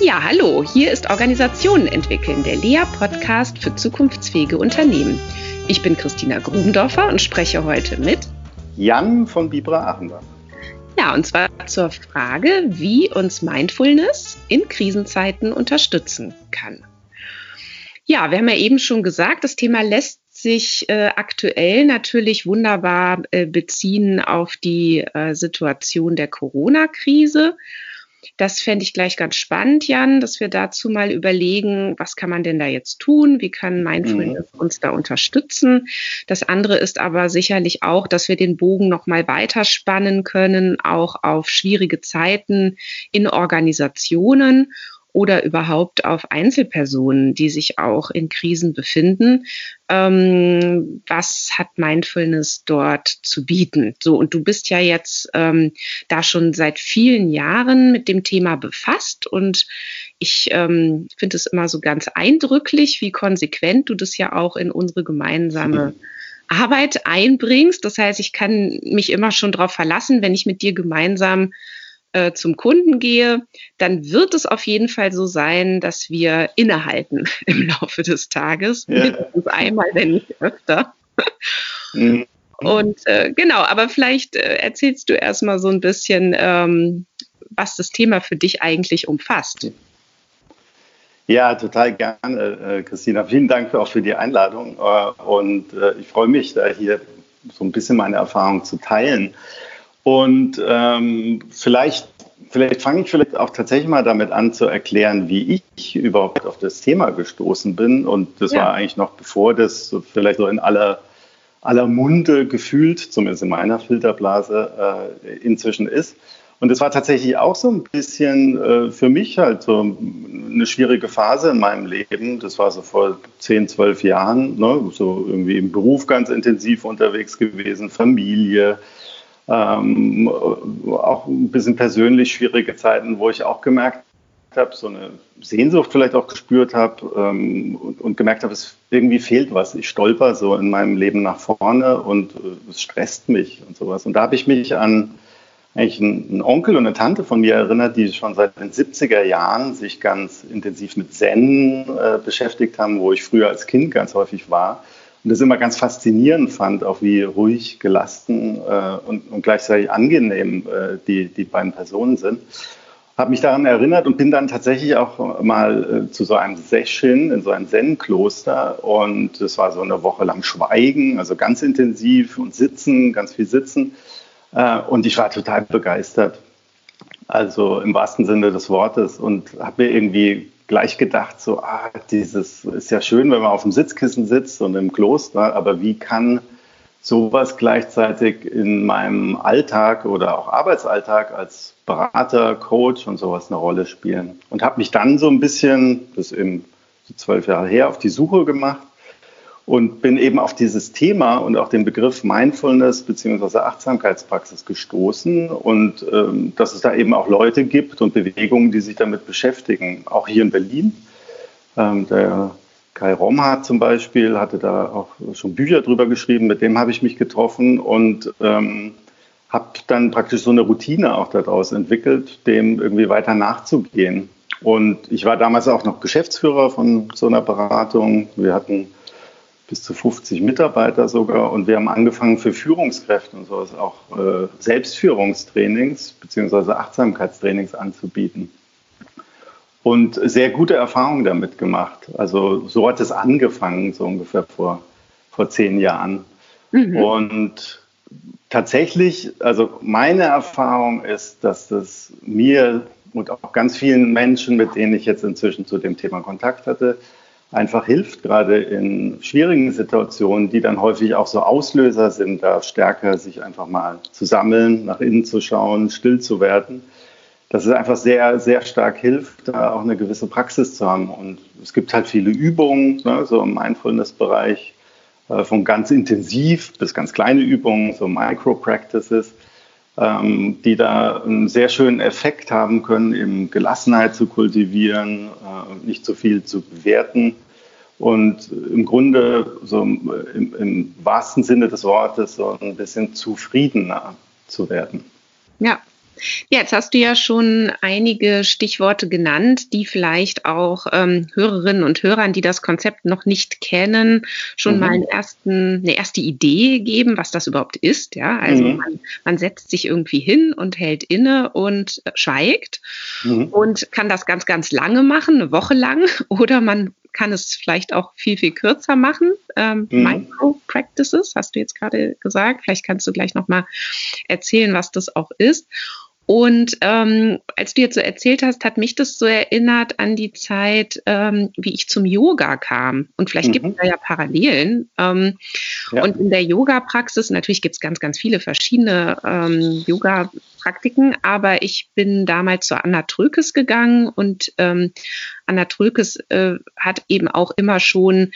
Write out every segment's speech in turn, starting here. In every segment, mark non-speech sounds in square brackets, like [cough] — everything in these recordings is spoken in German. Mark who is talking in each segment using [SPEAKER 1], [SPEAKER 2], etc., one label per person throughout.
[SPEAKER 1] Ja, hallo, hier ist Organisationen entwickeln, der LEA-Podcast für zukunftsfähige Unternehmen. Ich bin Christina Grubendorfer und spreche heute mit
[SPEAKER 2] Jan von Bibra Achenbach.
[SPEAKER 1] Ja, und zwar zur Frage, wie uns Mindfulness in Krisenzeiten unterstützen kann. Ja, wir haben ja eben schon gesagt, das Thema lässt sich äh, aktuell natürlich wunderbar äh, beziehen auf die äh, Situation der Corona-Krise. Das fände ich gleich ganz spannend, Jan, dass wir dazu mal überlegen, was kann man denn da jetzt tun? Wie kann Mindfulness mhm. uns da unterstützen? Das andere ist aber sicherlich auch, dass wir den Bogen noch mal weiterspannen können, auch auf schwierige Zeiten in Organisationen oder überhaupt auf Einzelpersonen, die sich auch in Krisen befinden. Ähm, was hat Mindfulness dort zu bieten? So, und du bist ja jetzt ähm, da schon seit vielen Jahren mit dem Thema befasst und ich ähm, finde es immer so ganz eindrücklich, wie konsequent du das ja auch in unsere gemeinsame Arbeit einbringst. Das heißt, ich kann mich immer schon darauf verlassen, wenn ich mit dir gemeinsam äh, zum Kunden gehe, dann wird es auf jeden Fall so sein, dass wir innehalten [laughs] im Laufe des Tages. Ja. Mindestens einmal, wenn nicht öfter. Mhm. Und äh, genau, aber vielleicht äh, erzählst du erstmal so ein bisschen, ähm, was das Thema für dich eigentlich umfasst.
[SPEAKER 2] Ja, total gerne, äh, Christina. Vielen Dank auch für die Einladung. Äh, und ich freue mich, da hier so ein bisschen meine Erfahrung zu teilen. Und ähm, vielleicht, vielleicht fange ich vielleicht auch tatsächlich mal damit an zu erklären, wie ich überhaupt auf das Thema gestoßen bin. Und das ja. war eigentlich noch bevor das so vielleicht so in aller, aller Munde gefühlt, zumindest in meiner Filterblase, äh, inzwischen ist. Und es war tatsächlich auch so ein bisschen äh, für mich halt so eine schwierige Phase in meinem Leben. Das war so vor 10, 12 Jahren, ne? so irgendwie im Beruf ganz intensiv unterwegs gewesen, Familie, ähm, auch ein bisschen persönlich schwierige Zeiten, wo ich auch gemerkt habe, so eine Sehnsucht vielleicht auch gespürt habe ähm, und, und, gemerkt habe, es irgendwie fehlt was. Ich stolper so in meinem Leben nach vorne und äh, es stresst mich und sowas. Und da habe ich mich an eigentlich einen, Onkel und eine Tante von mir erinnert, die schon seit den 70er Jahren sich ganz intensiv mit Zen äh, beschäftigt haben, wo ich früher als Kind ganz häufig war und das immer ganz faszinierend fand, auch wie ruhig, gelassen äh, und, und, gleichzeitig angenehm äh, die, die beiden Personen sind. Habe mich daran erinnert und bin dann tatsächlich auch mal äh, zu so einem Session in so ein Zen-Kloster und es war so eine Woche lang Schweigen, also ganz intensiv und Sitzen, ganz viel Sitzen. Äh, und ich war total begeistert. Also im wahrsten Sinne des Wortes und habe mir irgendwie gleich gedacht, so, ah, dieses ist ja schön, wenn man auf dem Sitzkissen sitzt und im Kloster, aber wie kann sowas gleichzeitig in meinem Alltag oder auch Arbeitsalltag als Berater, Coach und sowas eine Rolle spielen? Und habe mich dann so ein bisschen, das eben so zwölf Jahre her, auf die Suche gemacht und bin eben auf dieses Thema und auch den Begriff Mindfulness bzw. Achtsamkeitspraxis gestoßen und ähm, dass es da eben auch Leute gibt und Bewegungen, die sich damit beschäftigen, auch hier in Berlin. Ähm, der Kai Romhardt zum Beispiel hatte da auch schon Bücher drüber geschrieben, mit dem habe ich mich getroffen und ähm, habe dann praktisch so eine Routine auch daraus entwickelt, dem irgendwie weiter nachzugehen. Und ich war damals auch noch Geschäftsführer von so einer Beratung. Wir hatten bis zu 50 Mitarbeiter sogar. Und wir haben angefangen für Führungskräfte und sowas auch äh, Selbstführungstrainings bzw. Achtsamkeitstrainings anzubieten. Und sehr gute Erfahrungen damit gemacht. Also so hat es angefangen, so ungefähr vor, vor zehn Jahren. Mhm. Und tatsächlich, also meine Erfahrung ist, dass das mir und auch ganz vielen Menschen, mit denen ich jetzt inzwischen zu dem Thema Kontakt hatte, einfach hilft, gerade in schwierigen Situationen, die dann häufig auch so Auslöser sind, da stärker sich einfach mal zu sammeln, nach innen zu schauen, still zu werden. Dass es einfach sehr, sehr stark hilft, da auch eine gewisse Praxis zu haben. Und es gibt halt viele Übungen, ne, so im Mindfulness-Bereich, äh, von ganz intensiv bis ganz kleine Übungen, so Micro-Practices ähm, die da einen sehr schönen Effekt haben können, eben Gelassenheit zu kultivieren, äh, nicht zu viel zu bewerten und im Grunde so im, im, wahrsten Sinne des Wortes so ein bisschen zufriedener zu werden.
[SPEAKER 1] Ja, Ja, jetzt hast du ja schon einige Stichworte genannt, die vielleicht auch ähm, Hörerinnen und Hörern, die das Konzept noch nicht kennen, schon mhm. mal einen ersten, eine erste Idee geben, was das überhaupt ist. Ja, also mhm. man, man, setzt sich irgendwie hin und hält inne und äh, schweigt mhm. und kann das ganz, ganz lange machen, eine Woche lang, [laughs] oder man kann es vielleicht auch viel, viel kürzer machen. Ähm, mhm. Micro-Practices, hast du jetzt gerade gesagt. Vielleicht kannst du gleich nochmal erzählen, was das auch ist. Und ähm, als du jetzt so erzählt hast, hat mich das so erinnert an die Zeit, ähm, wie ich zum Yoga kam. Und vielleicht mhm. gibt es da ja Parallelen. Ähm, ja. Und in der Yoga-Praxis, natürlich gibt es ganz, ganz viele verschiedene ähm, Yoga-Praktiken, aber ich bin damals zur Anna Trökes gegangen und ähm, Anna Trökes äh, hat eben auch immer schon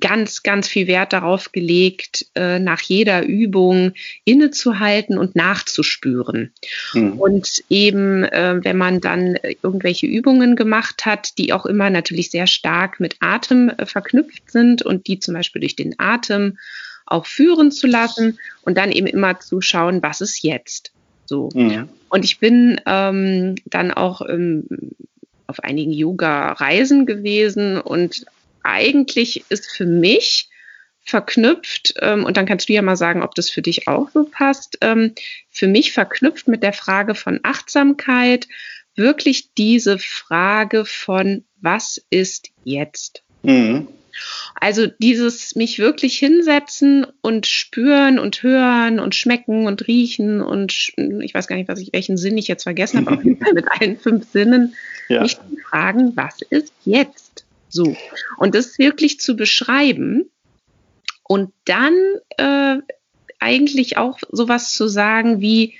[SPEAKER 1] ganz, ganz viel Wert darauf gelegt, äh, nach jeder Übung innezuhalten und nachzuspüren. Mhm. Und eben, äh, wenn man dann irgendwelche Übungen gemacht hat, die auch immer natürlich sehr stark mit Atem äh, verknüpft sind und die zum Beispiel durch den Atem auch führen zu lassen und dann eben immer zu schauen, was ist jetzt? So. Mhm. Und ich bin ähm, dann auch ähm, auf einigen Yoga-Reisen gewesen und eigentlich ist für mich verknüpft, ähm, und dann kannst du ja mal sagen, ob das für dich auch so passt, ähm, für mich verknüpft mit der Frage von Achtsamkeit wirklich diese Frage von, was ist jetzt? Mhm. Also dieses mich wirklich hinsetzen und spüren und hören und schmecken und riechen und ich weiß gar nicht, was ich, welchen Sinn ich jetzt vergessen habe, [laughs] auf jeden Fall mit allen fünf Sinnen, ja. mich fragen, was ist jetzt? So. Und das wirklich zu beschreiben und dann äh, eigentlich auch sowas zu sagen wie,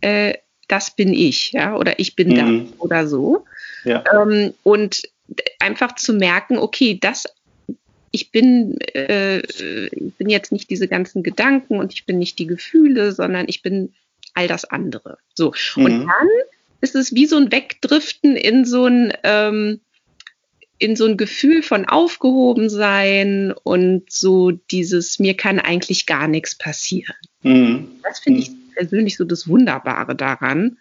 [SPEAKER 1] äh, das bin ich, ja, oder ich bin mhm. das oder so. Ja. Ähm, und einfach zu merken, okay, das, ich bin, äh, ich bin jetzt nicht diese ganzen Gedanken und ich bin nicht die Gefühle, sondern ich bin all das andere. So. Mhm. Und dann ist es wie so ein Wegdriften in so ein, ähm, in so ein Gefühl von aufgehoben sein und so dieses, mir kann eigentlich gar nichts passieren. Mhm. Das finde ich mhm. persönlich so das Wunderbare daran,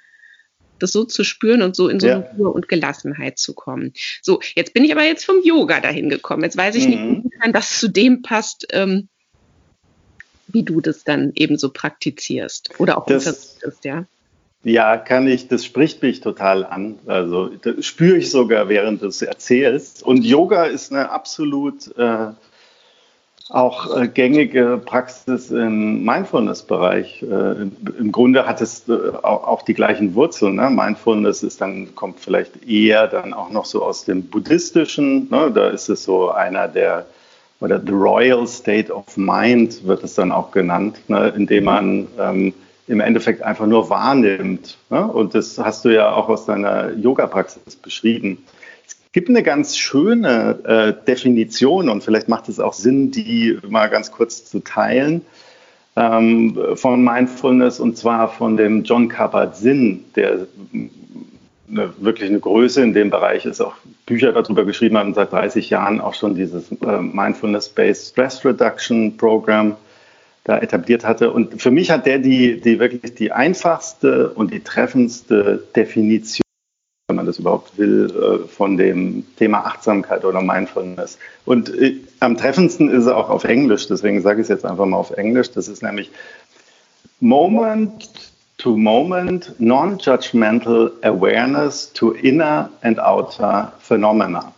[SPEAKER 1] das so zu spüren und so in so eine Ruhe und Gelassenheit zu kommen. So, jetzt bin ich aber jetzt vom Yoga dahin gekommen. Jetzt weiß ich mhm. nicht, wie das zu dem passt, ähm, wie du das dann eben so praktizierst oder auch
[SPEAKER 2] das, ja. Ja, kann ich, das spricht mich total an. Also das spüre ich sogar, während du es erzählst. Und Yoga ist eine absolut äh, auch äh, gängige Praxis im Mindfulness-Bereich. Äh, Im Grunde hat es äh, auch, auch, die gleichen Wurzeln. Ne? Mindfulness ist dann, kommt vielleicht eher dann auch noch so aus dem Buddhistischen. Ne? Da ist es so einer der, oder the Royal State of Mind wird es dann auch genannt, ne? indem man ähm, im Endeffekt einfach nur wahrnimmt. Ne? Und das hast du ja auch aus deiner Yoga-Praxis beschrieben. Es gibt eine ganz schöne äh, Definition und vielleicht macht es auch Sinn, die mal ganz kurz zu teilen ähm, von Mindfulness und zwar von dem John Kabat-Zinn, der eine, wirklich eine Größe in dem Bereich ist, auch Bücher darüber geschrieben hat und seit 30 Jahren auch schon dieses äh, Mindfulness-Based Stress Reduction Program da etabliert hatte. Und für mich hat der die, die wirklich die einfachste und die treffendste Definition, wenn man das überhaupt will, äh, von dem Thema Achtsamkeit oder Mindfulness. Und äh, am treffendsten ist er auch auf Englisch, deswegen sage ich es jetzt einfach mal auf Englisch. Das ist nämlich Moment to Moment Non-Judgmental Awareness to Inner and Outer Phenomena.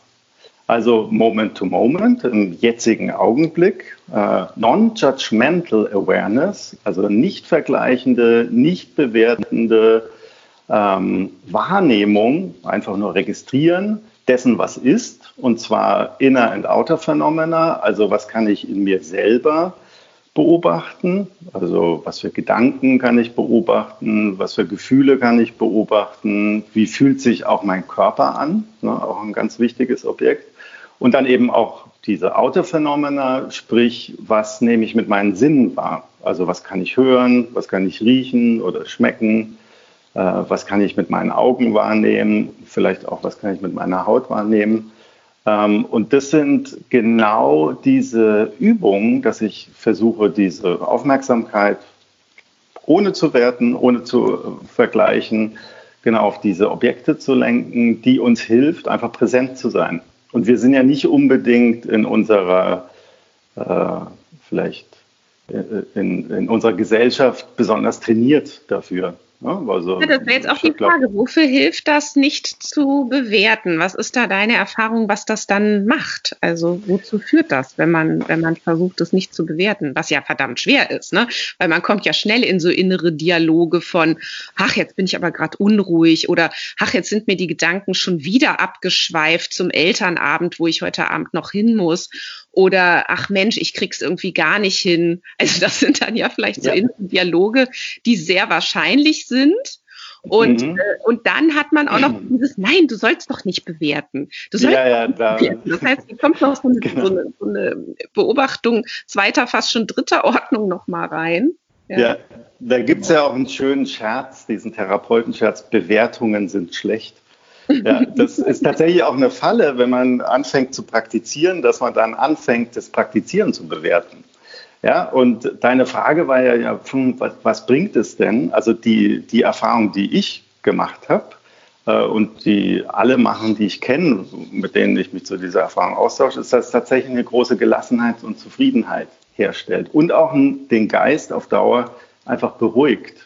[SPEAKER 2] Also Moment to Moment, im jetzigen Augenblick, äh, Non-Judgmental Awareness, also nicht vergleichende, nicht bewertende ähm, Wahrnehmung, einfach nur registrieren dessen, was ist, und zwar Inner- and Outer-Phenomena, also was kann ich in mir selber beobachten, also was für Gedanken kann ich beobachten, was für Gefühle kann ich beobachten, wie fühlt sich auch mein Körper an, ne, auch ein ganz wichtiges Objekt. Und dann eben auch diese Autophänomena, sprich, was nehme ich mit meinen Sinnen wahr? Also was kann ich hören, was kann ich riechen oder schmecken, äh, was kann ich mit meinen Augen wahrnehmen, vielleicht auch was kann ich mit meiner Haut wahrnehmen. Ähm, und das sind genau diese Übungen, dass ich versuche, diese Aufmerksamkeit ohne zu werten, ohne zu vergleichen, genau auf diese Objekte zu lenken, die uns hilft, einfach präsent zu sein. Und wir sind ja nicht unbedingt in unserer, äh, vielleicht äh, in, in unserer Gesellschaft besonders trainiert dafür.
[SPEAKER 1] Ja, also, ja, das wäre jetzt auch die Frage, wofür hilft das nicht zu bewerten? Was ist da deine Erfahrung, was das dann macht? Also wozu führt das, wenn man, wenn man versucht, es nicht zu bewerten? Was ja verdammt schwer ist, ne? Weil man kommt ja schnell in so innere Dialoge von, ach, jetzt bin ich aber gerade unruhig oder ach, jetzt sind mir die Gedanken schon wieder abgeschweift zum Elternabend, wo ich heute Abend noch hin muss oder ach Mensch, ich krieg's irgendwie gar nicht hin. Also das sind dann ja vielleicht so ja. Dialoge, die sehr wahrscheinlich sind. Und, mhm. äh, und dann hat man auch noch [clears throat] dieses, nein, du sollst doch nicht bewerten. Du sollst ja, ja, da. bewerten. Das heißt, hier kommt noch so eine, [laughs] genau. so, eine, so eine, Beobachtung zweiter, fast schon dritter Ordnung noch mal rein.
[SPEAKER 2] Ja, ja da gibt's ja auch einen schönen Scherz, diesen Therapeutenscherz, Bewertungen sind schlecht. Ja, [laughs] das ist tatsächlich auch eine Falle, wenn man anfängt zu praktizieren, dass man dann anfängt, das Praktizieren zu bewerten. Ja, und deine Frage war ja, ja hm, was, was bringt es denn? Also die, die Erfahrung, die ich gemacht habe äh, und die alle machen, die ich kenne, mit denen ich mich zu dieser Erfahrung austausche, ist, dass tatsächlich eine große Gelassenheit und Zufriedenheit herstellt und auch den Geist auf Dauer einfach beruhigt.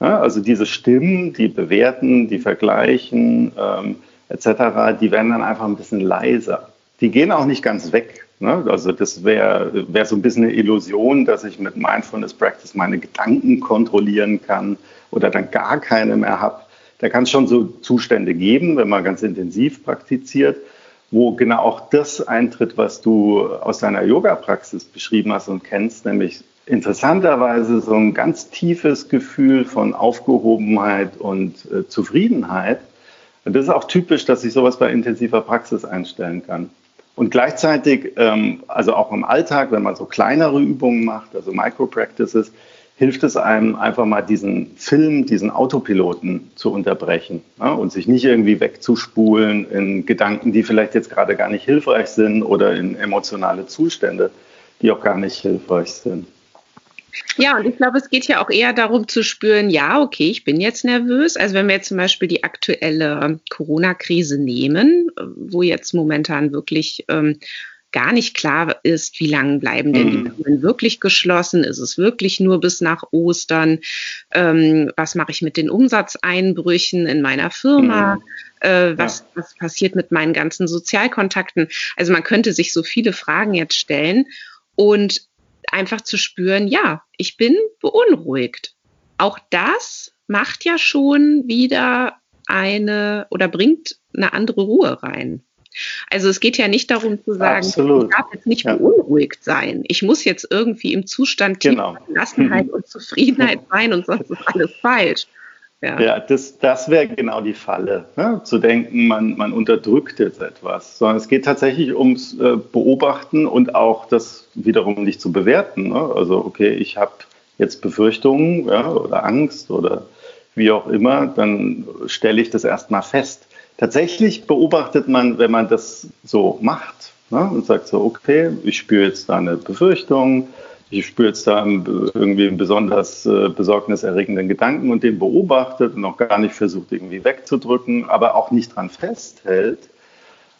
[SPEAKER 2] Ja, also diese Stimmen, die bewerten, die vergleichen ähm, etc., die werden dann einfach ein bisschen leiser. Die gehen auch nicht ganz weg. Ne? Also das wäre wär so ein bisschen eine Illusion, dass ich mit Mindfulness Practice meine Gedanken kontrollieren kann oder dann gar keine mehr habe. Da kann es schon so Zustände geben, wenn man ganz intensiv praktiziert, wo genau auch das eintritt, was du aus deiner Yoga-Praxis beschrieben hast und kennst, nämlich interessanterweise so ein ganz tiefes Gefühl von Aufgehobenheit und äh, Zufriedenheit. Und das ist auch typisch, dass ich sowas bei intensiver Praxis einstellen kann. Und gleichzeitig, ähm, also auch im Alltag, wenn man so kleinere Übungen macht, also Micro-Practices, hilft es einem einfach mal diesen Film, diesen Autopiloten zu unterbrechen ja, und sich nicht irgendwie wegzuspulen in Gedanken, die vielleicht jetzt gerade gar nicht hilfreich sind oder in emotionale Zustände, die auch gar nicht hilfreich sind.
[SPEAKER 1] Ja, und ich glaube, es geht ja auch eher darum zu spüren, ja, okay, ich bin jetzt nervös. Also wenn wir jetzt zum Beispiel die aktuelle Corona-Krise nehmen, wo jetzt momentan wirklich ähm, gar nicht klar ist, wie lange bleiben denn die mhm. Türen wirklich geschlossen? Ist es wirklich nur bis nach Ostern? Ähm, was mache ich mit den Umsatzeinbrüchen in meiner Firma? Mhm. Äh, was, ja. was passiert mit meinen ganzen Sozialkontakten? Also man könnte sich so viele Fragen jetzt stellen. Und einfach zu spüren, ja, ich bin beunruhigt. Auch das macht ja schon wieder eine oder bringt eine andere Ruhe rein. Also es geht ja nicht darum zu sagen, Absolut. ich darf jetzt nicht ja. beunruhigt sein. Ich muss jetzt irgendwie im Zustand genau. Gelassenheit [laughs] und Zufriedenheit sein und sonst ist alles falsch.
[SPEAKER 2] Ja, ja das, das wäre genau die Falle, ne? zu denken, man, man unterdrückt jetzt etwas, sondern es geht tatsächlich ums äh, Beobachten und auch das wiederum nicht zu bewerten. Ne? Also, okay, ich habe jetzt Befürchtungen ja, oder Angst oder wie auch immer, dann stelle ich das erstmal fest. Tatsächlich beobachtet man, wenn man das so macht ne, und sagt so, okay, ich spüre jetzt da eine Befürchtung, ich spüre jetzt da irgendwie einen besonders äh, besorgniserregenden Gedanken und den beobachtet und noch gar nicht versucht, irgendwie wegzudrücken, aber auch nicht dran festhält,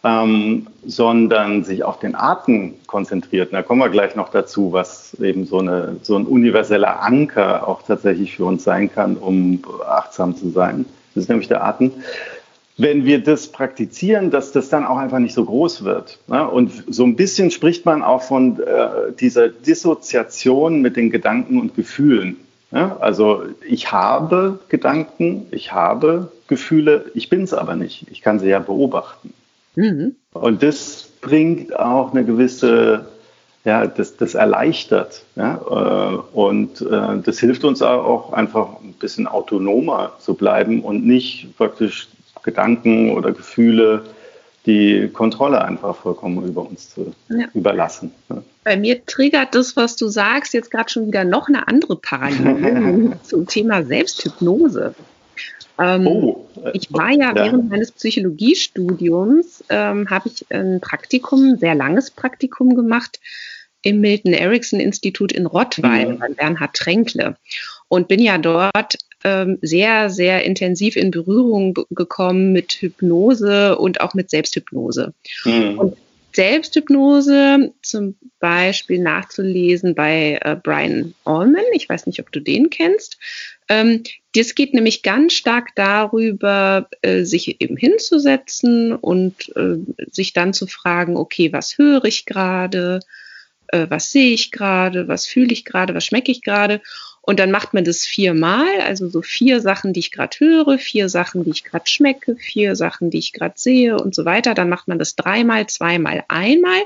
[SPEAKER 2] ähm, sondern sich auf den Atem konzentriert. Und da kommen wir gleich noch dazu, was eben so, eine, so ein universeller Anker auch tatsächlich für uns sein kann, um achtsam zu sein. Das ist nämlich der Atem wenn wir das praktizieren, dass das dann auch einfach nicht so groß wird. Ne? Und so ein bisschen spricht man auch von äh, dieser Dissoziation mit den Gedanken und Gefühlen. Ne? Also ich habe Gedanken, ich habe Gefühle, ich bin es aber nicht. Ich kann sie ja beobachten. Mhm. Und das bringt auch eine gewisse, ja, das, das erleichtert. Ja? Äh, und äh, das hilft uns auch einfach ein bisschen autonomer zu bleiben und nicht praktisch Gedanken oder Gefühle die Kontrolle einfach vollkommen über uns zu ja. überlassen.
[SPEAKER 1] Bei mir triggert das, was du sagst, jetzt gerade schon wieder noch eine andere Parallele [laughs] zum Thema Selbsthypnose. Ähm, oh. Ich war ja, ja, während meines Psychologiestudiums, ähm, habe ich ein Praktikum, ein sehr langes Praktikum gemacht im Milton Erickson Institut in Rottweil mhm. bei Bernhard Tränkle. Und bin ja dort ähm, sehr, sehr intensiv in Berührung gekommen mit Hypnose und auch mit Selbsthypnose. Mhm. Und Selbsthypnose zum Beispiel nachzulesen bei äh, Brian Allman. Ich weiß nicht, ob du den kennst. Ähm, das geht nämlich ganz stark darüber, äh, sich eben hinzusetzen und äh, sich dann zu fragen, okay, was höre ich gerade? Äh, was sehe ich gerade? Was fühle ich gerade? Was schmecke ich gerade? Und dann macht man das viermal, also so vier Sachen, die ich gerade höre, vier Sachen, die ich gerade schmecke, vier Sachen, die ich gerade sehe und so weiter. Dann macht man das dreimal, zweimal, einmal.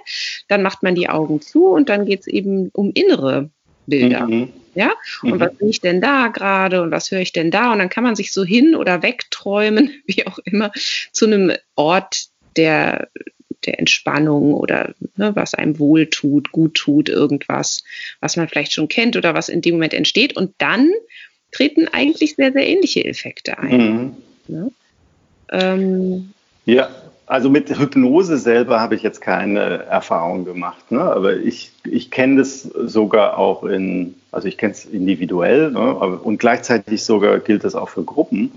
[SPEAKER 1] Dann macht man die Augen zu und dann geht es eben um innere Bilder. Mhm. Ja, und mhm. was bin ich denn da gerade und was höre ich denn da? Und dann kann man sich so hin oder wegträumen, [laughs] wie auch immer, zu einem Ort, der der Entspannung oder ne, was einem wohltut, gut tut, irgendwas, was man vielleicht schon kennt oder was in dem Moment entsteht. Und dann treten eigentlich sehr, sehr ähnliche Effekte ein. Mhm.
[SPEAKER 2] Ne? Ähm, ja, also mit Hypnose selber habe ich jetzt keine Erfahrung gemacht, ne? aber ich, ich kenne das sogar auch in, also ich kenne es individuell ne? und gleichzeitig sogar gilt das auch für Gruppen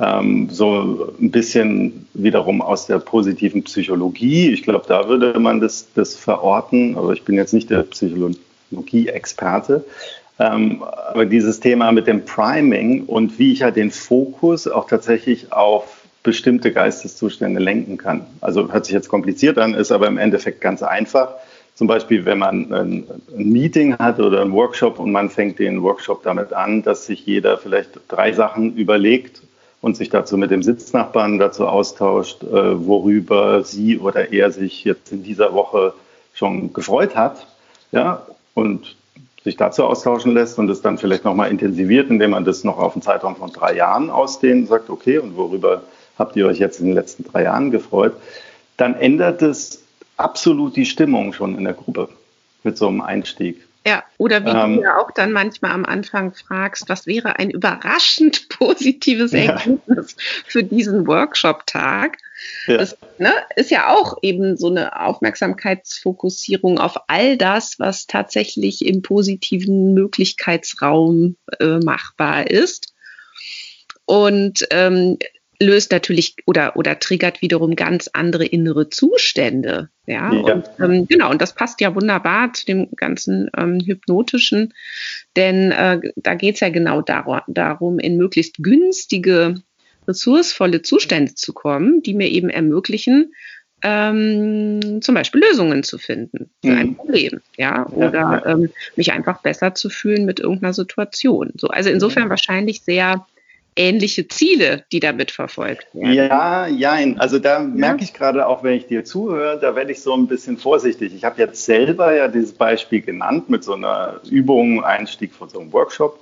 [SPEAKER 2] ähm, so ein bisschen wiederum aus der positiven Psychologie. Ich glaube, da würde man das, das verorten, aber ich bin jetzt nicht der Psychologie-Experte. Ähm, aber dieses Thema mit dem Priming und wie ich ja den Fokus auch tatsächlich auf bestimmte Geisteszustände lenken kann. Also hört sich jetzt kompliziert an, ist aber im Endeffekt ganz einfach. Zum Beispiel, wenn man ein Meeting hat oder einen Workshop und man fängt den Workshop damit an, dass sich jeder vielleicht drei Sachen überlegt und sich dazu mit dem Sitznachbarn dazu austauscht, äh, worüber sie oder er sich jetzt in dieser Woche schon gefreut hat, ja, und sich dazu austauschen lässt und es dann vielleicht nochmal intensiviert, indem man das noch auf einen Zeitraum von drei Jahren ausdehnt und sagt, okay, und worüber habt ihr euch jetzt in den letzten drei Jahren gefreut, dann ändert es absolut die Stimmung schon in der Gruppe mit so einem Einstieg.
[SPEAKER 1] Ja, oder wie ähm, du ja auch dann manchmal am Anfang fragst, was wäre ein überraschend [laughs] positives Ergebnis ja. für diesen Workshop-Tag? Ja. Das ne, ist ja auch eben so eine Aufmerksamkeitsfokussierung auf all das, was tatsächlich im positiven Möglichkeitsraum äh, machbar ist. Und ähm, löst natürlich oder, oder triggert wiederum ganz andere innere Zustände. Ja, ja. Und, ähm, genau, und das passt ja wunderbar zu dem ganzen ähm, Hypnotischen, denn äh, da geht's ja genau dar darum, in möglichst günstige, ressourcevolle Zustände zu kommen, die mir eben ermöglichen, ähm, zum Beispiel Lösungen zu finden für ein mhm. Problem, ja, oder ja, ja. Ähm, mich einfach besser zu fühlen mit irgendeiner Situation. So, also insofern wahrscheinlich sehr ähnliche Ziele, die damit verfolgt werden.
[SPEAKER 2] Ja, jein. Also da ja. merke ich gerade auch, wenn ich dir zuhöre, da werde ich so ein bisschen vorsichtig. Ich habe jetzt selber ja dieses Beispiel genannt mit so einer Übung, Einstieg von so einem Workshop,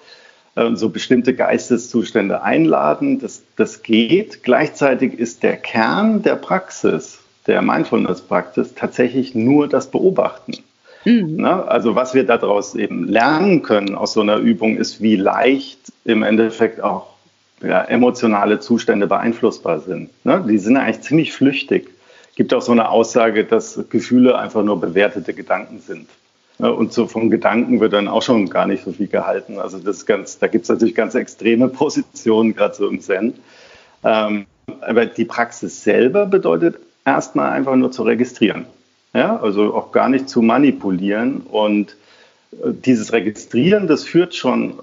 [SPEAKER 2] äh, so bestimmte Geisteszustände einladen. Das, das geht. Gleichzeitig ist der Kern der Praxis, der Mindfulness-Praxis, tatsächlich nur das Beobachten. Mhm. Also was wir daraus eben lernen können aus so einer Übung ist, wie leicht im Endeffekt auch ja, emotionale Zustände beeinflussbar sind. Ne? Die sind eigentlich ziemlich flüchtig. Gibt auch so eine Aussage, dass Gefühle einfach nur bewertete Gedanken sind. Ne? Und so von Gedanken wird dann auch schon gar nicht so viel gehalten. Also das ist ganz, da gibt es natürlich ganz extreme [laughs] Positionen, gerade so im Zen. Ähm, aber die Praxis selber bedeutet erstmal einfach nur zu registrieren. Ja, also auch gar nicht zu manipulieren. Und äh, dieses Registrieren, das führt schon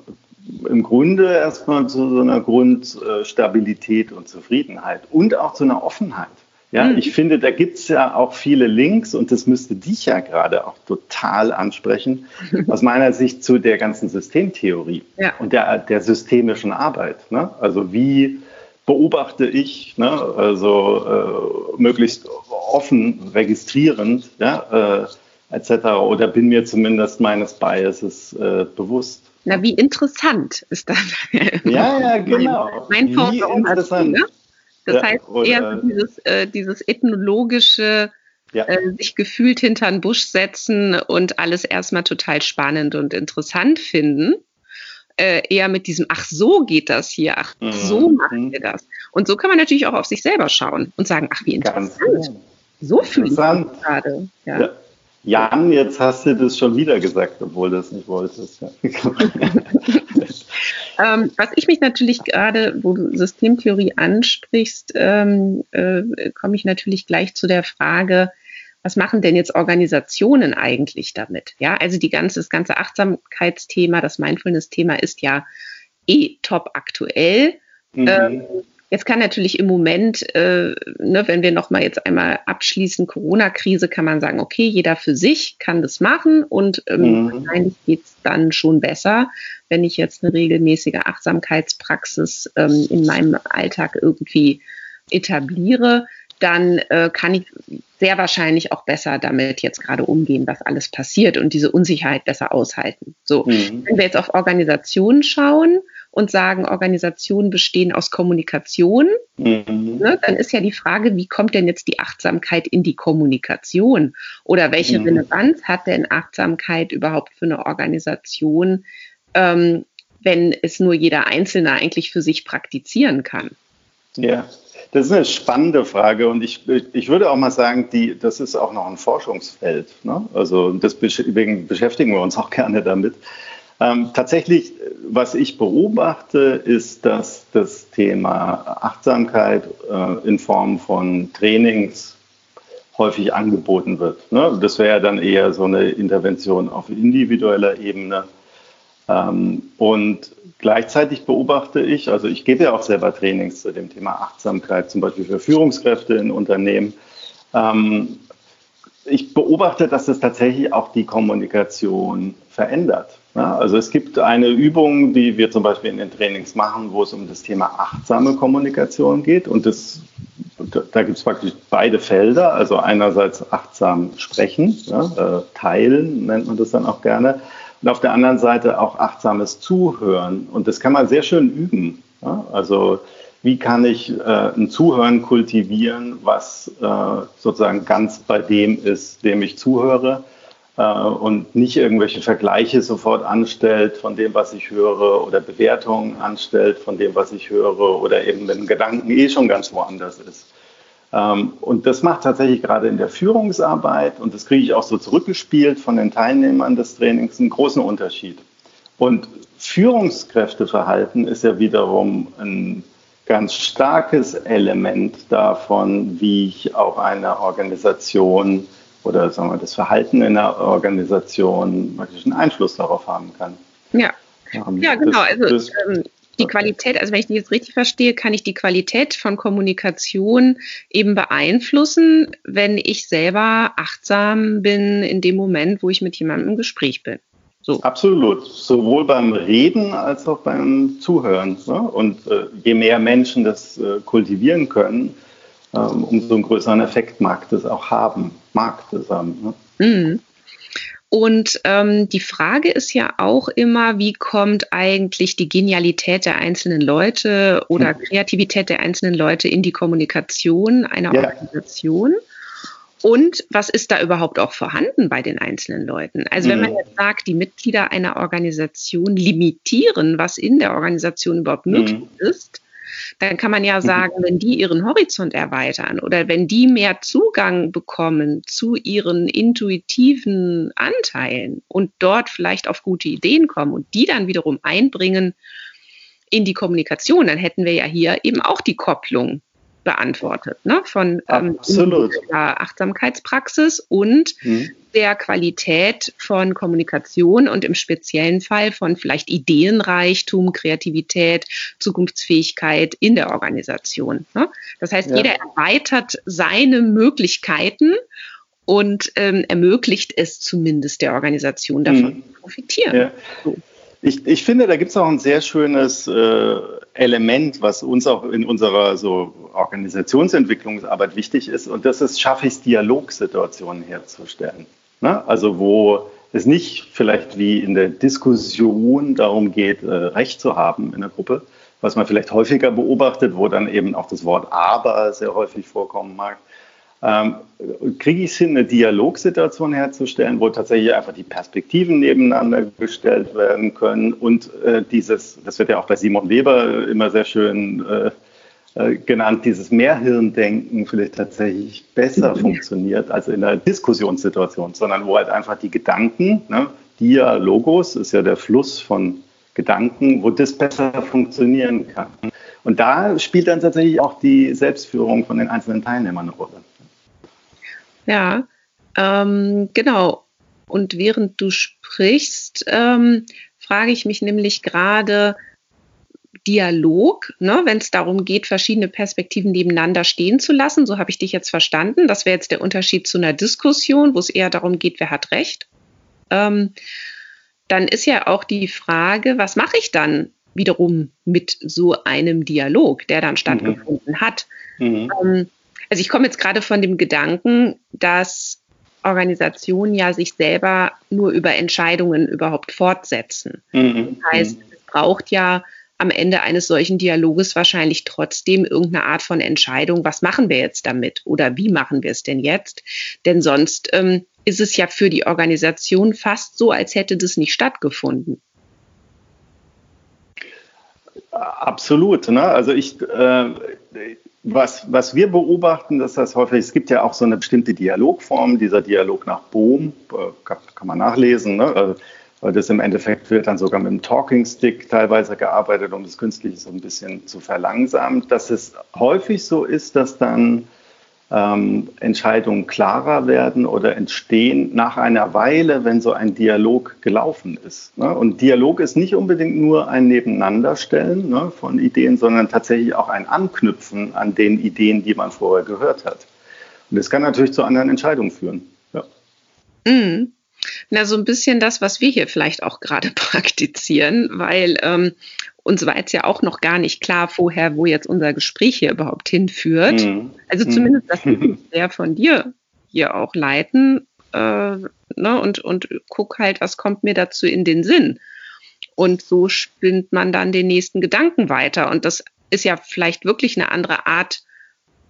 [SPEAKER 2] im Grunde erstmal zu so einer Grundstabilität und Zufriedenheit und auch zu einer Offenheit. Ja, mhm. ich finde, da gibt es ja auch viele Links und das müsste dich ja gerade auch total ansprechen, [laughs] aus meiner Sicht zu der ganzen Systemtheorie ja. und der, der systemischen Arbeit. Ne? Also wie beobachte ich, ne? also äh, möglichst offen, registrierend, ja, äh, etc. Oder bin mir zumindest meines Biases äh, bewusst.
[SPEAKER 1] Na, wie interessant ist das? [laughs]
[SPEAKER 2] Ja, ja, genau.
[SPEAKER 1] Mein, Forderung ne? Das ja, heißt eher so dieses, äh, dieses ethnologische, ja. äh, sich gefühlt hinter den Busch setzen und alles erstmal total spannend und interessant finden. Äh, eher mit diesem, ach so geht das hier, ach mhm. so machen wir das. Und so kann man natürlich auch auf sich selber schauen und sagen, ach wie interessant. So fühle ich mich gerade.
[SPEAKER 2] Ja. ja. Jan, jetzt hast du das schon wieder gesagt, obwohl du es nicht wolltest. [laughs]
[SPEAKER 1] Ähm, was ich mich natürlich gerade, wo du Systemtheorie ansprichst, ähm, äh, komme ich natürlich gleich zu der Frage, was machen denn jetzt Organisationen eigentlich damit? Ja, also die ganze, das ganze Achtsamkeitsthema, das Mindfulness-Thema ist ja eh top aktuell. Mhm. Ähm, Jetzt kann natürlich im Moment, äh, ne, wenn wir nochmal jetzt einmal abschließen, Corona-Krise, kann man sagen, okay, jeder für sich kann das machen und ähm, mhm. wahrscheinlich geht's dann schon besser, wenn ich jetzt eine regelmäßige Achtsamkeitspraxis ähm, in meinem Alltag irgendwie etabliere, dann äh, kann ich sehr wahrscheinlich auch besser damit jetzt gerade umgehen, was alles passiert und diese Unsicherheit besser aushalten. So, mhm. wenn wir jetzt auf Organisationen schauen, und sagen, Organisationen bestehen aus Kommunikation, mhm. ne, dann ist ja die Frage, wie kommt denn jetzt die Achtsamkeit in die Kommunikation? Oder welche mhm. Relevanz hat denn Achtsamkeit überhaupt für eine Organisation, ähm, wenn es nur jeder Einzelne eigentlich für sich praktizieren kann?
[SPEAKER 2] Ja, das ist eine spannende Frage und ich, ich würde auch mal sagen, die, das ist auch noch ein Forschungsfeld. Ne? Also deswegen beschäftigen wir uns auch gerne damit. Ähm, tatsächlich, was ich beobachte, ist, dass das Thema Achtsamkeit äh, in Form von Trainings häufig angeboten wird. Ne? Das wäre dann eher so eine Intervention auf individueller Ebene. Ähm, und gleichzeitig beobachte ich, also ich gebe ja auch selber Trainings zu dem Thema Achtsamkeit, zum Beispiel für Führungskräfte in Unternehmen. Ähm, ich beobachte, dass es tatsächlich auch die Kommunikation verändert. Ja, also es gibt eine Übung, die wir zum Beispiel in den Trainings machen, wo es um das Thema achtsame Kommunikation geht. Und das, da gibt es praktisch beide Felder. Also einerseits achtsam sprechen, ja, äh, teilen nennt man das dann auch gerne. Und auf der anderen Seite auch achtsames Zuhören. Und das kann man sehr schön üben. Ja? Also wie kann ich äh, ein Zuhören kultivieren, was äh, sozusagen ganz bei dem ist, dem ich zuhöre und nicht irgendwelche Vergleiche sofort anstellt von dem, was ich höre oder Bewertungen anstellt von dem, was ich höre oder eben wenn Gedanken eh schon ganz woanders ist. Ähm, und das macht tatsächlich gerade in der Führungsarbeit, und das kriege ich auch so zurückgespielt von den Teilnehmern des Trainings, einen großen Unterschied. Und Führungskräfteverhalten ist ja wiederum ein ganz starkes Element davon, wie ich auch eine Organisation oder sagen wir, das Verhalten in der Organisation praktisch einen Einfluss darauf haben kann.
[SPEAKER 1] Ja, ähm, ja genau. Das, also das, ähm, die Qualität, also wenn ich die jetzt richtig verstehe, kann ich die Qualität von Kommunikation eben beeinflussen, wenn ich selber achtsam bin in dem Moment, wo ich mit jemandem im Gespräch bin.
[SPEAKER 2] So. Absolut, sowohl beim Reden als auch beim Zuhören. Ne? Und äh, je mehr Menschen das äh, kultivieren können, ähm, umso einen größeren Effekt mag das auch haben, mag das haben. Ne? Mhm.
[SPEAKER 1] Und ähm, die Frage ist ja auch immer, wie kommt eigentlich die Genialität der einzelnen Leute oder hm. Kreativität der einzelnen Leute in die Kommunikation einer ja. Organisation? Und was ist da überhaupt auch vorhanden bei den einzelnen Leuten? Also wenn man hm. jetzt sagt, die Mitglieder einer Organisation limitieren, was in der Organisation überhaupt möglich mhm. ist, dann kann man ja mhm. sagen, wenn die ihren Horizont erweitern oder wenn die mehr Zugang bekommen zu ihren intuitiven Anteilen und dort vielleicht auf gute Ideen kommen und die dann wiederum einbringen in die Kommunikation, dann hätten wir ja hier eben auch die Kopplung beantwortet, ne? von ähm, der Achtsamkeitspraxis und mhm. der Qualität von Kommunikation und im speziellen Fall von vielleicht Ideenreichtum, Kreativität, Zukunftsfähigkeit in der Organisation. Ne? Das heißt, ja. jeder erweitert seine Möglichkeiten und ähm, ermöglicht es zumindest der Organisation davon mhm. zu profitieren. Ja. So.
[SPEAKER 2] Ich, ich finde, da gibt es auch ein sehr schönes äh, Element, was uns auch in unserer so Organisationsentwicklungsarbeit wichtig ist. Und das ist, schaffe ich es, Dialogsituationen herzustellen. Ne? Also wo es nicht vielleicht wie in der Diskussion darum geht, äh, Recht zu haben in der Gruppe, was man vielleicht häufiger beobachtet, wo dann eben auch das Wort aber sehr häufig vorkommen mag, ähm, kriege ich es hin, eine Dialogsituation herzustellen, wo tatsächlich einfach die Perspektiven nebeneinander gestellt werden können und äh, dieses, das wird ja auch bei Simon Weber immer sehr schön äh, äh, genannt, dieses Mehrhirndenken vielleicht tatsächlich besser [laughs] funktioniert als in einer Diskussionssituation, sondern wo halt einfach die Gedanken, ne, Dialogos ist ja der Fluss von Gedanken, wo das besser funktionieren kann. Und da spielt dann tatsächlich auch die Selbstführung von den einzelnen Teilnehmern eine Rolle.
[SPEAKER 1] Ja, ähm, genau. Und während du sprichst, ähm, frage ich mich nämlich gerade, Dialog, ne, wenn es darum geht, verschiedene Perspektiven nebeneinander stehen zu lassen. So habe ich dich jetzt verstanden. Das wäre jetzt der Unterschied zu einer Diskussion, wo es eher darum geht, wer hat Recht. Ähm, dann ist ja auch die Frage, was mache ich dann wiederum mit so einem Dialog, der dann mhm. stattgefunden mhm. hat? Mhm. Ähm, also ich komme jetzt gerade von dem Gedanken, dass Organisationen ja sich selber nur über Entscheidungen überhaupt fortsetzen. Mhm. Das heißt, es braucht ja am Ende eines solchen Dialoges wahrscheinlich trotzdem irgendeine Art von Entscheidung, was machen wir jetzt damit oder wie machen wir es denn jetzt? Denn sonst ähm, ist es ja für die Organisation fast so, als hätte das nicht stattgefunden.
[SPEAKER 2] Absolut. Ne? Also ich, äh, was, was wir beobachten, dass das häufig, es gibt ja auch so eine bestimmte Dialogform, dieser Dialog nach Bohm, äh, kann, man nachlesen. Ne? Also, das im Endeffekt wird dann sogar mit dem Talking Stick teilweise gearbeitet, um das Künstliche so ein bisschen zu verlangsamen. Dass es häufig so ist, dass dann ähm, Entscheidungen klarer werden oder entstehen nach einer Weile, wenn so ein Dialog gelaufen ist. Ne? Und Dialog ist nicht unbedingt nur ein Nebeneinanderstellen ne, von Ideen, sondern tatsächlich auch ein Anknüpfen an den Ideen, die man vorher gehört hat. Und das kann natürlich zu anderen Entscheidungen führen. Ja.
[SPEAKER 1] Mhm. Na, so ein bisschen das, was wir hier vielleicht auch gerade [laughs] praktizieren, weil ähm, uns war jetzt ja auch noch gar nicht klar vorher, wo jetzt unser Gespräch hier überhaupt hinführt. Mhm. Also zumindest, dass wir [laughs] sehr von dir hier auch leiten äh, ne, und, und guck halt, was kommt mir dazu in den Sinn. Und so spinnt man dann den nächsten Gedanken weiter. Und das ist ja vielleicht wirklich eine andere Art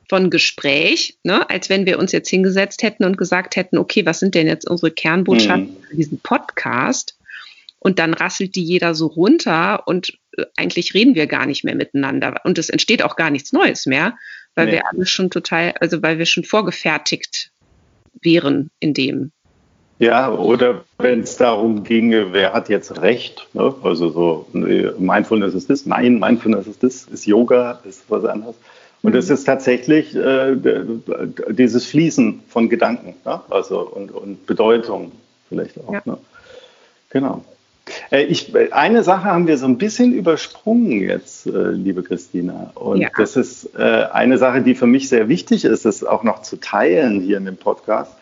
[SPEAKER 1] von Gespräch, ne, als wenn wir uns jetzt hingesetzt hätten und gesagt hätten, okay, was sind denn jetzt unsere Kernbotschaften mhm. für diesen Podcast? Und dann rasselt die jeder so runter und eigentlich reden wir gar nicht mehr miteinander. Und es entsteht auch gar nichts Neues mehr, weil nee. wir alle schon total, also weil wir schon vorgefertigt wären in dem.
[SPEAKER 2] Ja, oder wenn es darum ginge, wer hat jetzt Recht? Ne? Also so, Mindfulness ist das, nein, Mindfulness ist das, ist Yoga, ist was anderes. Und es mhm. ist tatsächlich äh, dieses Fließen von Gedanken, ne? also und, und Bedeutung vielleicht auch. Ja. Ne? Genau. Äh, ich, eine Sache haben wir so ein bisschen übersprungen jetzt, äh, liebe Christina. Und ja. das ist äh, eine Sache, die für mich sehr wichtig ist, das auch noch zu teilen hier in dem Podcast.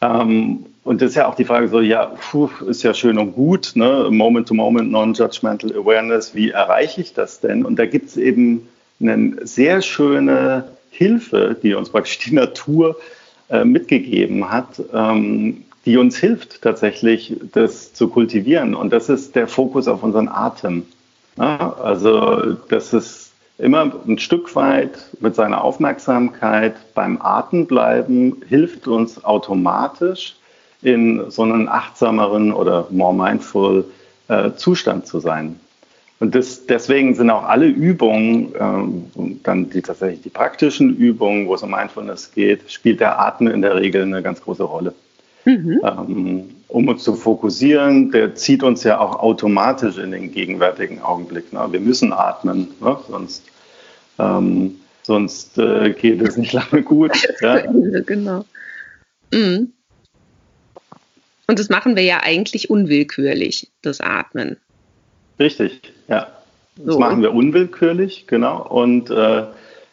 [SPEAKER 2] Ähm, und das ist ja auch die Frage so, ja, puh, ist ja schön und gut, ne? Moment-to-Moment, Non-Judgmental Awareness, wie erreiche ich das denn? Und da gibt es eben eine sehr schöne Hilfe, die uns praktisch die Natur äh, mitgegeben hat, ähm, die uns hilft tatsächlich, das zu kultivieren. Und das ist der Fokus auf unseren Atem. Ja, also das ist immer ein Stück weit mit seiner Aufmerksamkeit beim Atem bleiben, hilft uns automatisch in so einen achtsameren oder more mindful äh, Zustand zu sein. Und das, deswegen sind auch alle Übungen, ähm, dann die tatsächlich die praktischen Übungen, wo es um Mindfulness geht, spielt der Atem in der Regel eine ganz große Rolle. Mhm. Ähm, um uns zu fokussieren, der zieht uns ja auch automatisch in den gegenwärtigen Augenblick. Ne? Wir müssen atmen, ne? sonst, ähm, sonst äh, geht es nicht [laughs] lange gut. Ja?
[SPEAKER 1] genau. Mhm. Und das machen wir ja eigentlich unwillkürlich, das Atmen.
[SPEAKER 2] Richtig, ja. Das so. machen wir unwillkürlich, genau. Und äh,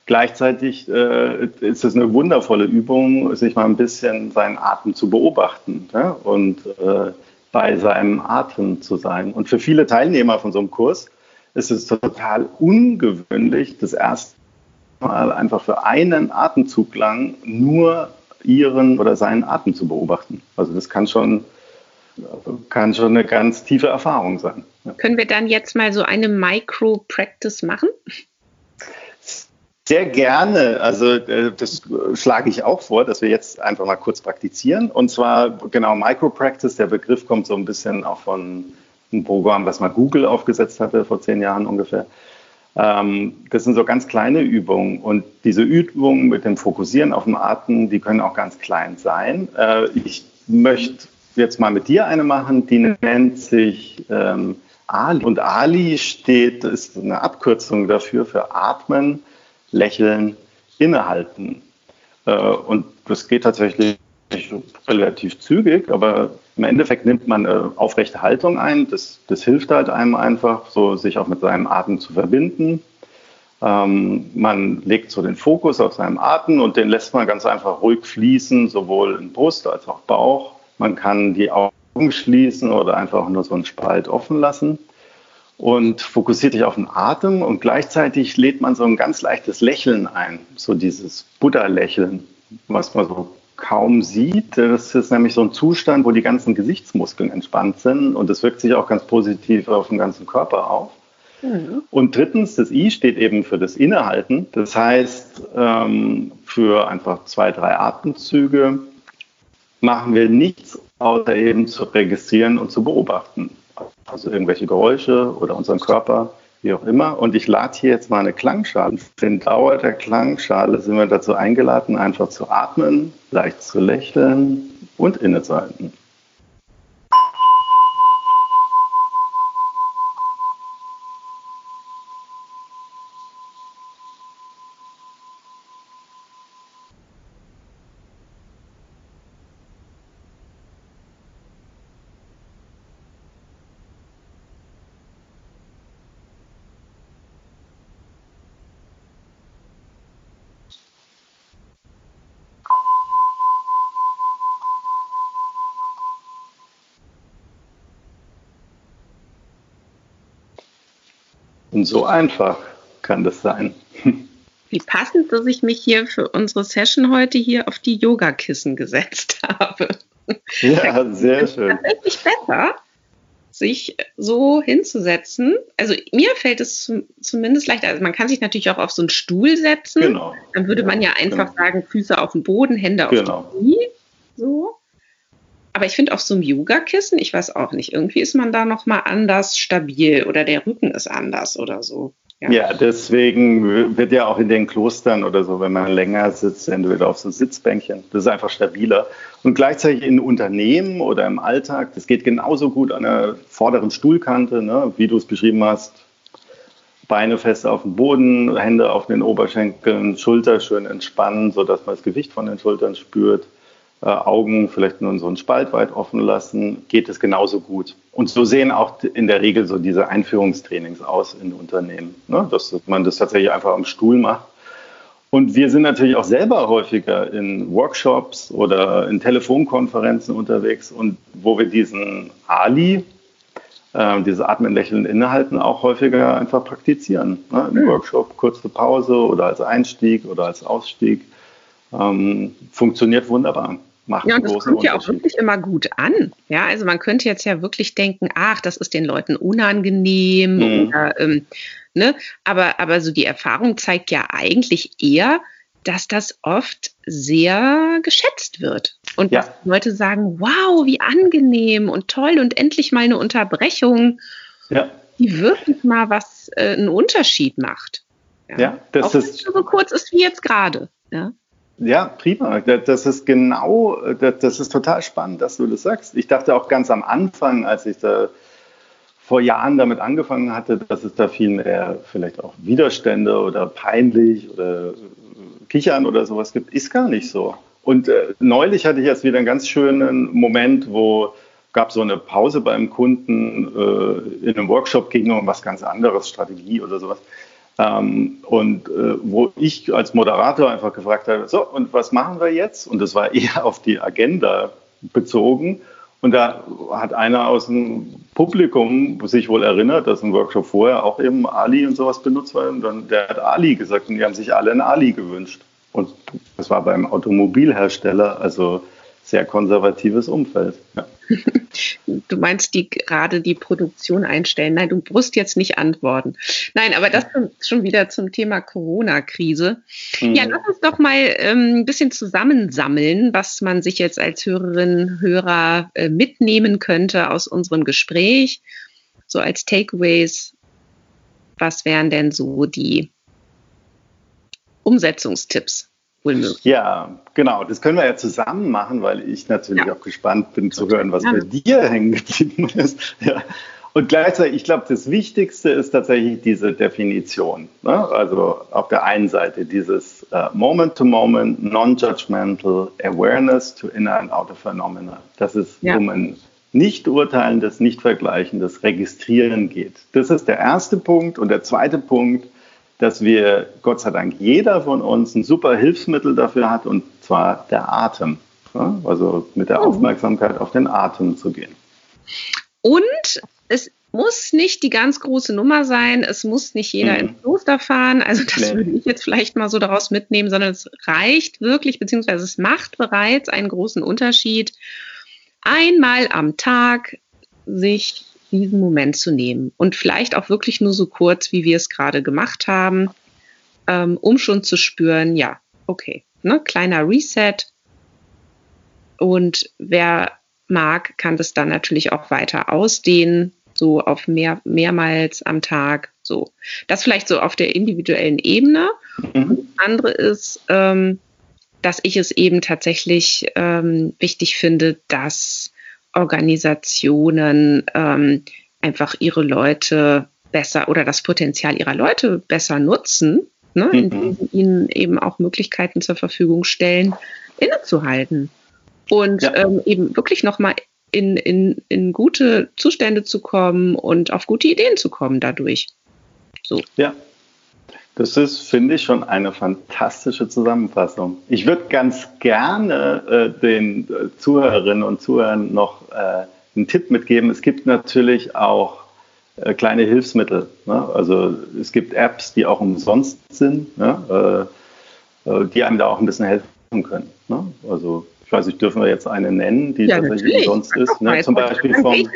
[SPEAKER 2] gleichzeitig äh, ist es eine wundervolle Übung, sich mal ein bisschen seinen Atem zu beobachten ja? und äh, bei seinem Atem zu sein. Und für viele Teilnehmer von so einem Kurs ist es total ungewöhnlich, das erste Mal einfach für einen Atemzug lang nur ihren oder seinen Atem zu beobachten. Also das kann schon kann schon eine ganz tiefe Erfahrung sein.
[SPEAKER 1] Ja. Können wir dann jetzt mal so eine Micro-Practice machen?
[SPEAKER 2] Sehr gerne. Also äh, das schlage ich auch vor, dass wir jetzt einfach mal kurz praktizieren. Und zwar genau Micro-Practice. Der Begriff kommt so ein bisschen auch von einem Programm, was mal Google aufgesetzt hatte vor zehn Jahren ungefähr. Ähm, das sind so ganz kleine Übungen und diese Übungen mit dem Fokussieren auf dem Atem, die können auch ganz klein sein. Äh, ich möchte jetzt mal mit dir eine machen, die nennt sich ähm, Ali. Und Ali steht, ist eine Abkürzung dafür für Atmen, Lächeln, Innehalten. Äh, und das geht tatsächlich relativ zügig, aber im Endeffekt nimmt man eine aufrechte Haltung ein. Das, das hilft halt einem einfach, so sich auch mit seinem Atem zu verbinden. Ähm, man legt so den Fokus auf seinem Atem und den lässt man ganz einfach ruhig fließen, sowohl in Brust als auch Bauch. Man kann die Augen schließen oder einfach nur so einen Spalt offen lassen und fokussiert sich auf den Atem und gleichzeitig lädt man so ein ganz leichtes Lächeln ein, so dieses Buddha-Lächeln, was man so kaum sieht. Das ist nämlich so ein Zustand, wo die ganzen Gesichtsmuskeln entspannt sind und das wirkt sich auch ganz positiv auf den ganzen Körper auf. Mhm. Und drittens, das I steht eben für das Innehalten. Das heißt, ähm, für einfach zwei, drei Atemzüge machen wir nichts, außer eben zu registrieren und zu beobachten. Also irgendwelche Geräusche oder unseren Körper wie auch immer. Und ich lade hier jetzt mal eine Klangschale. Den Dauer der Klangschale sind wir dazu eingeladen, einfach zu atmen, leicht zu lächeln und innezuhalten. Und so einfach kann das sein.
[SPEAKER 1] Wie passend, dass ich mich hier für unsere Session heute hier auf die Yogakissen gesetzt habe.
[SPEAKER 2] Ja, sehr schön.
[SPEAKER 1] Tatsächlich besser, sich so hinzusetzen. Also mir fällt es zumindest leichter. Also man kann sich natürlich auch auf so einen Stuhl setzen. Genau. Dann würde man ja einfach genau. sagen, Füße auf dem Boden, Hände auf genau. die Knie. So. Aber ich finde auf so einem Yogakissen, ich weiß auch nicht, irgendwie ist man da nochmal anders stabil oder der Rücken ist anders oder so.
[SPEAKER 2] Ja. ja. deswegen wird ja auch in den Klostern oder so, wenn man länger sitzt, entweder auf so Sitzbänkchen, das ist einfach stabiler. Und gleichzeitig in Unternehmen oder im Alltag, das geht genauso gut an der vorderen Stuhlkante, ne, wie du es beschrieben hast. Beine fest auf dem Boden, Hände auf den Oberschenkeln, Schulter schön entspannen, sodass man das Gewicht von den Schultern spürt äh, Augen vielleicht nur so einen Spalt weit offen lassen, geht es genauso gut. Und so sehen auch in der Regel so diese Einführungstrainings aus in Unternehmen, ne? dass man das tatsächlich einfach am Stuhl macht. Und wir sind natürlich auch selber häufiger in Workshops oder in Telefonkonferenzen unterwegs und wo wir diesen Ali, äh, diese Atmen, Lächeln, Innehalten auch häufiger einfach praktizieren. Ne? Im Workshop kurze Pause oder als Einstieg oder als Ausstieg. Ähm, funktioniert wunderbar
[SPEAKER 1] macht ja, und das kommt ja auch wirklich immer gut an. Ja, also man könnte jetzt ja wirklich denken, ach, das ist den Leuten unangenehm mhm. oder, ähm, ne? Aber, aber so die Erfahrung zeigt ja eigentlich eher, dass das oft sehr geschätzt wird. Und ja. dass Leute sagen, wow, wie angenehm und toll und endlich mal eine Unterbrechung, ja. die wirklich mal was, äh, einen Unterschied macht.
[SPEAKER 2] Ja, ja das
[SPEAKER 1] Auch ist so kurz ist wie jetzt gerade. Ja.
[SPEAKER 2] Ja, prima. Das ist genau, das ist total spannend, dass du das sagst. Ich dachte auch ganz am Anfang, als ich da vor Jahren damit angefangen hatte, dass es da viel mehr vielleicht auch Widerstände oder peinlich oder Kichern oder sowas gibt, ist gar nicht so. Und äh, neulich hatte ich jetzt wieder einen ganz schönen Moment, wo gab so eine Pause beim Kunden äh, in einem Workshop ging um was ganz anderes, Strategie oder sowas. Ähm, und äh, wo ich als Moderator einfach gefragt habe, so, und was machen wir jetzt? Und das war [laughs] eher auf die Agenda bezogen. Und da hat einer aus dem Publikum sich wohl erinnert, dass ein Workshop vorher auch eben Ali und sowas benutzt war. Und dann, der hat Ali gesagt und die haben sich alle ein Ali gewünscht. Und das war beim Automobilhersteller, also sehr konservatives Umfeld. Ja.
[SPEAKER 1] Du meinst, die gerade die Produktion einstellen. Nein, du musst jetzt nicht antworten. Nein, aber das schon wieder zum Thema Corona-Krise. Mhm. Ja, lass uns doch mal ähm, ein bisschen zusammensammeln, was man sich jetzt als Hörerin, Hörer äh, mitnehmen könnte aus unserem Gespräch, so als Takeaways was wären denn so die Umsetzungstipps?
[SPEAKER 2] Möglich. Ja, genau. Das können wir ja zusammen machen, weil ich natürlich ja. auch gespannt bin zu hören, was ja. bei dir hängen geblieben ist. [laughs] Ja. Und gleichzeitig, ich glaube, das Wichtigste ist tatsächlich diese Definition. Ne? Also auf der einen Seite dieses uh, Moment-to-Moment, Non-Judgmental Awareness to Inner and Outer Phenomena. Das ist ja. um ein nicht urteilendes, nicht vergleichendes Registrieren geht. Das ist der erste Punkt. Und der zweite Punkt, dass wir, Gott sei Dank, jeder von uns ein super Hilfsmittel dafür hat, und zwar der Atem. Also mit der mhm. Aufmerksamkeit auf den Atem zu gehen.
[SPEAKER 1] Und es muss nicht die ganz große Nummer sein. Es muss nicht jeder mhm. ins Kloster fahren. Also das nee. würde ich jetzt vielleicht mal so daraus mitnehmen, sondern es reicht wirklich, beziehungsweise es macht bereits einen großen Unterschied, einmal am Tag sich diesen Moment zu nehmen und vielleicht auch wirklich nur so kurz, wie wir es gerade gemacht haben, ähm, um schon zu spüren, ja, okay, ne, kleiner Reset. Und wer mag, kann das dann natürlich auch weiter ausdehnen so auf mehr, mehrmals am Tag. So. Das vielleicht so auf der individuellen Ebene. Mhm. Das andere ist, ähm, dass ich es eben tatsächlich ähm, wichtig finde, dass Organisationen ähm, einfach ihre Leute besser oder das Potenzial ihrer Leute besser nutzen, ne, mhm. indem sie ihnen eben auch Möglichkeiten zur Verfügung stellen, innezuhalten und ja. ähm, eben wirklich nochmal in, in, in gute Zustände zu kommen und auf gute Ideen zu kommen dadurch.
[SPEAKER 2] So. Ja, das ist, finde ich, schon eine fantastische Zusammenfassung. Ich würde ganz gerne äh, den äh, Zuhörerinnen und Zuhörern noch äh, einen Tipp mitgeben. Es gibt natürlich auch äh, kleine Hilfsmittel. Ne? Also es gibt Apps, die auch umsonst sind, ne? Äh, äh, die einem da auch ein bisschen helfen können. Ne? Also ich weiß nicht, dürfen wir jetzt eine nennen, die ja, tatsächlich sonst ist. Ne? Zum Beispiel von,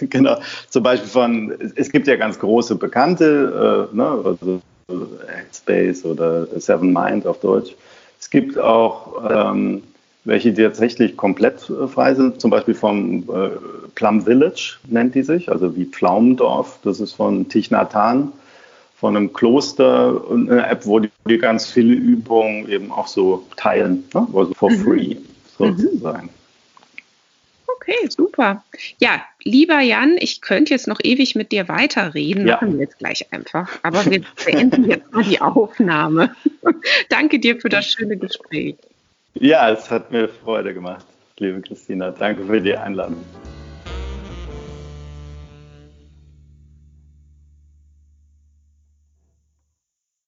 [SPEAKER 2] [laughs] genau, zum Beispiel von, es gibt ja ganz große Bekannte, äh, ne? also Headspace oder Seven Mind auf Deutsch. Es gibt auch ähm, welche, die tatsächlich komplett äh, frei sind, zum Beispiel vom äh, Plum Village nennt die sich, also wie Pflaumendorf, das ist von Thich Nhat Hanh von einem Kloster und eine App, wo die, die ganz viele Übungen eben auch so teilen, ne? also for mhm. free sozusagen.
[SPEAKER 1] Okay, super. Ja, lieber Jan, ich könnte jetzt noch ewig mit dir weiterreden. Ja. Machen wir jetzt gleich einfach. Aber wir [laughs] beenden jetzt mal die Aufnahme. [laughs] Danke dir für das schöne Gespräch.
[SPEAKER 2] Ja, es hat mir Freude gemacht, liebe Christina. Danke für die Einladung.